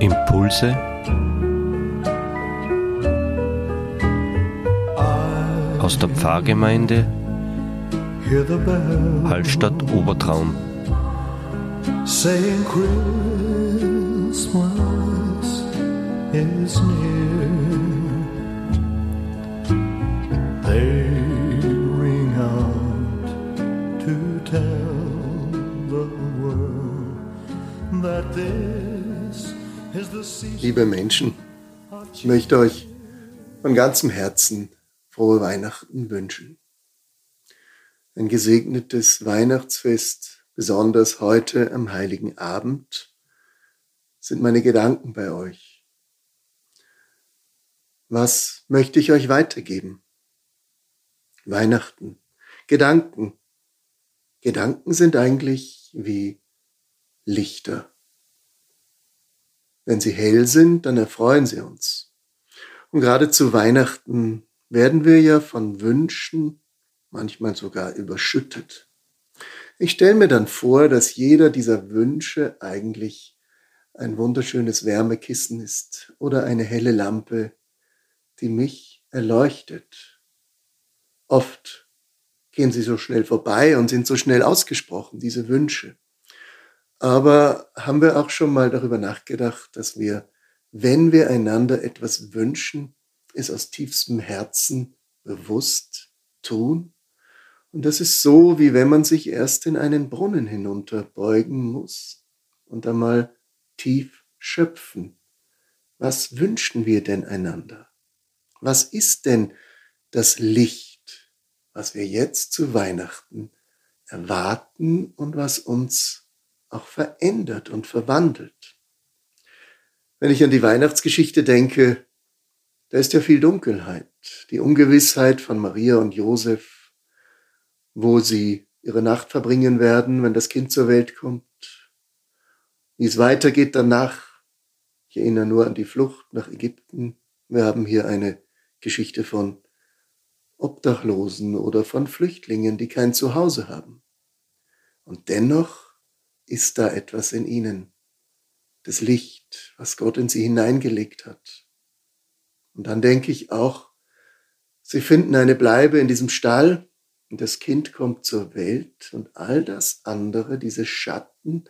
Impulse aus der Pfarrgemeinde Hallstatt Obertraum. They that this is the season. Liebe Menschen, ich möchte euch von ganzem Herzen frohe Weihnachten wünschen. Ein gesegnetes Weihnachtsfest, besonders heute am heiligen Abend, sind meine Gedanken bei euch. Was möchte ich euch weitergeben? Weihnachten, Gedanken. Gedanken sind eigentlich wie Lichter. Wenn sie hell sind, dann erfreuen sie uns. Und gerade zu Weihnachten werden wir ja von Wünschen, manchmal sogar überschüttet. Ich stelle mir dann vor, dass jeder dieser Wünsche eigentlich ein wunderschönes Wärmekissen ist oder eine helle Lampe, die mich erleuchtet. Oft gehen sie so schnell vorbei und sind so schnell ausgesprochen, diese Wünsche. Aber haben wir auch schon mal darüber nachgedacht, dass wir, wenn wir einander etwas wünschen, es aus tiefstem Herzen bewusst tun? Und das ist so, wie wenn man sich erst in einen Brunnen hinunterbeugen muss und einmal tief schöpfen. Was wünschen wir denn einander? Was ist denn das Licht, was wir jetzt zu Weihnachten erwarten und was uns auch verändert und verwandelt? Wenn ich an die Weihnachtsgeschichte denke, da ist ja viel Dunkelheit, die Ungewissheit von Maria und Josef, wo sie ihre Nacht verbringen werden, wenn das Kind zur Welt kommt, wie es weitergeht danach. Ich erinnere nur an die Flucht nach Ägypten. Wir haben hier eine Geschichte von Obdachlosen oder von Flüchtlingen, die kein Zuhause haben. Und dennoch ist da etwas in ihnen, das Licht, was Gott in sie hineingelegt hat. Und dann denke ich auch, sie finden eine Bleibe in diesem Stall und das Kind kommt zur Welt und all das andere, diese Schatten,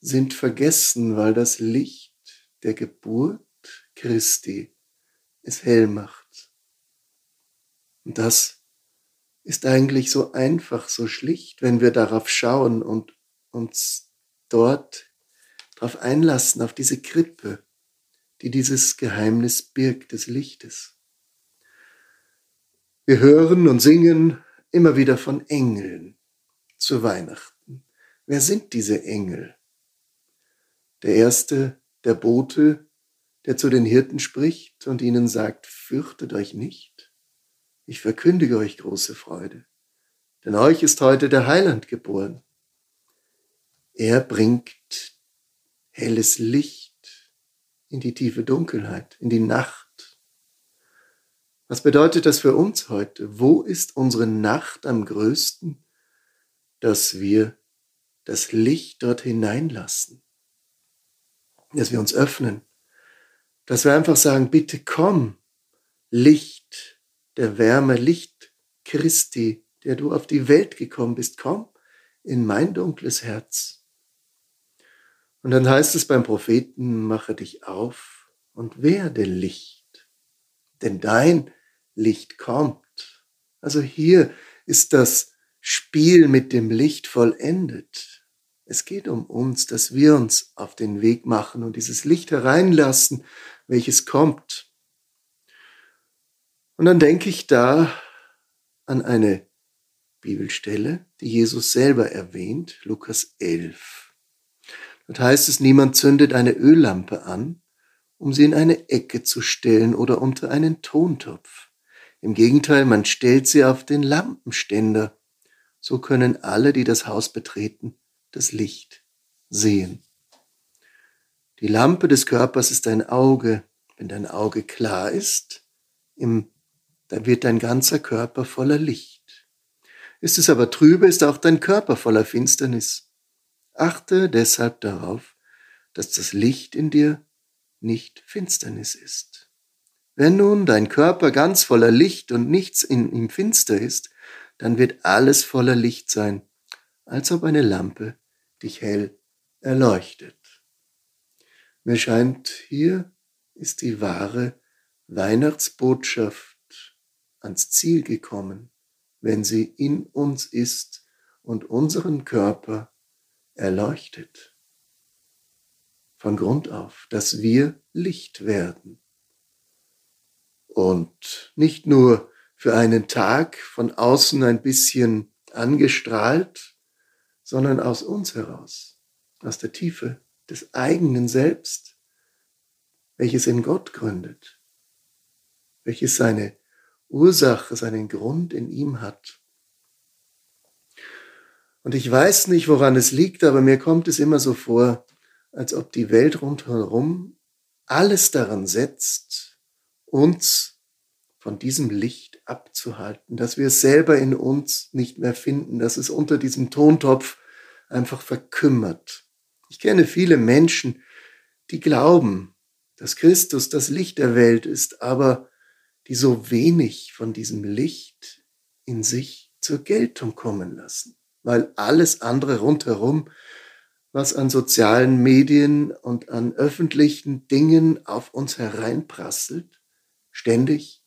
sind vergessen, weil das Licht der Geburt Christi es hell macht. Und das ist eigentlich so einfach, so schlicht, wenn wir darauf schauen und uns dort darauf einlassen, auf diese Krippe, die dieses Geheimnis birgt des Lichtes. Wir hören und singen immer wieder von Engeln zu Weihnachten. Wer sind diese Engel? Der erste, der Bote, der zu den Hirten spricht und ihnen sagt, fürchtet euch nicht. Ich verkündige euch große Freude, denn euch ist heute der Heiland geboren. Er bringt helles Licht in die tiefe Dunkelheit, in die Nacht. Was bedeutet das für uns heute? Wo ist unsere Nacht am größten, dass wir das Licht dort hineinlassen? dass wir uns öffnen, dass wir einfach sagen, bitte komm, Licht der Wärme, Licht Christi, der du auf die Welt gekommen bist, komm in mein dunkles Herz. Und dann heißt es beim Propheten, mache dich auf und werde Licht, denn dein Licht kommt. Also hier ist das Spiel mit dem Licht vollendet. Es geht um uns, dass wir uns auf den Weg machen und dieses Licht hereinlassen, welches kommt. Und dann denke ich da an eine Bibelstelle, die Jesus selber erwähnt, Lukas 11. Dort heißt es, niemand zündet eine Öllampe an, um sie in eine Ecke zu stellen oder unter einen Tontopf. Im Gegenteil, man stellt sie auf den Lampenständer. So können alle, die das Haus betreten, das Licht sehen. Die Lampe des Körpers ist dein Auge. Wenn dein Auge klar ist, im, dann wird dein ganzer Körper voller Licht. Ist es aber trübe, ist auch dein Körper voller Finsternis. Achte deshalb darauf, dass das Licht in dir nicht Finsternis ist. Wenn nun dein Körper ganz voller Licht und nichts in ihm finster ist, dann wird alles voller Licht sein, als ob eine Lampe dich hell erleuchtet. Mir scheint, hier ist die wahre Weihnachtsbotschaft ans Ziel gekommen, wenn sie in uns ist und unseren Körper erleuchtet. Von Grund auf, dass wir Licht werden. Und nicht nur für einen Tag von außen ein bisschen angestrahlt, sondern aus uns heraus, aus der Tiefe des eigenen Selbst, welches in Gott gründet, welches seine Ursache, seinen Grund in ihm hat. Und ich weiß nicht, woran es liegt, aber mir kommt es immer so vor, als ob die Welt rundherum alles daran setzt, uns von diesem Licht abzuhalten, dass wir es selber in uns nicht mehr finden, dass es unter diesem Tontopf einfach verkümmert. Ich kenne viele Menschen, die glauben, dass Christus das Licht der Welt ist, aber die so wenig von diesem Licht in sich zur Geltung kommen lassen, weil alles andere rundherum, was an sozialen Medien und an öffentlichen Dingen auf uns hereinprasselt, ständig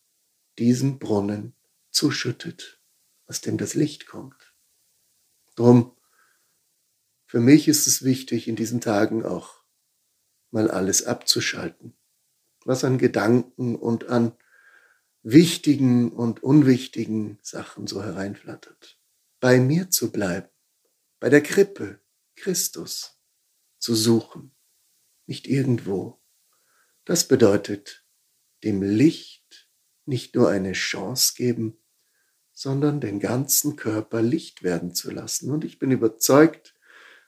diesen Brunnen zuschüttet, aus dem das Licht kommt. Drum, für mich ist es wichtig, in diesen Tagen auch mal alles abzuschalten, was an Gedanken und an wichtigen und unwichtigen Sachen so hereinflattert. Bei mir zu bleiben, bei der Krippe, Christus zu suchen, nicht irgendwo. Das bedeutet dem Licht nicht nur eine Chance geben, sondern den ganzen Körper Licht werden zu lassen. Und ich bin überzeugt,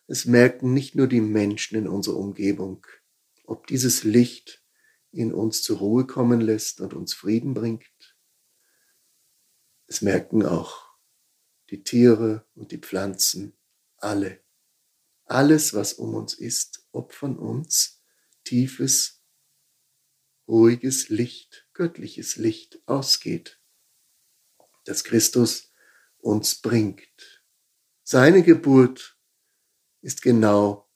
es merken nicht nur die Menschen in unserer Umgebung, ob dieses Licht in uns zur Ruhe kommen lässt und uns Frieden bringt. Es merken auch die Tiere und die Pflanzen, alle. Alles, was um uns ist, ob von uns tiefes, ruhiges Licht, göttliches Licht ausgeht, das Christus uns bringt. Seine Geburt ist genau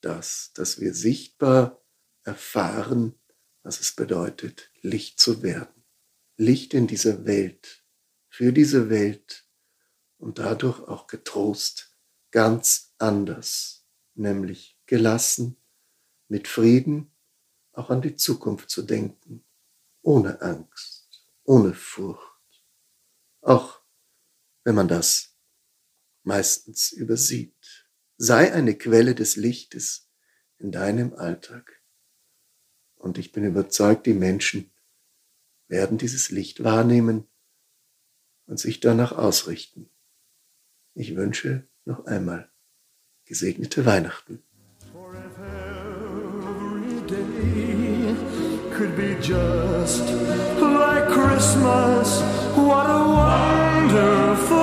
das, dass wir sichtbar erfahren, was es bedeutet, Licht zu werden. Licht in dieser Welt, für diese Welt und dadurch auch getrost ganz anders, nämlich gelassen, mit Frieden auch an die Zukunft zu denken, ohne Angst, ohne Furcht, auch wenn man das meistens übersieht. Sei eine Quelle des Lichtes in deinem Alltag. Und ich bin überzeugt, die Menschen werden dieses Licht wahrnehmen und sich danach ausrichten. Ich wünsche noch einmal gesegnete Weihnachten. could be just like Christmas. What a wonderful